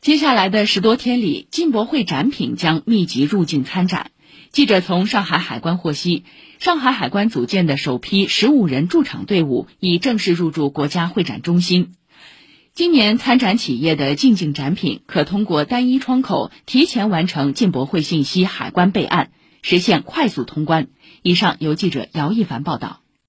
接下来的十多天里进博会展品将密集入境参展。记者从上海海关获悉上海海关组建的首批十五人驻场队伍已正式入驻国家会展中心。今年参展企业的进境展品可通过单一窗口提前完成进博会信息海关备案实现快速通关。以上由记者姚一凡报道。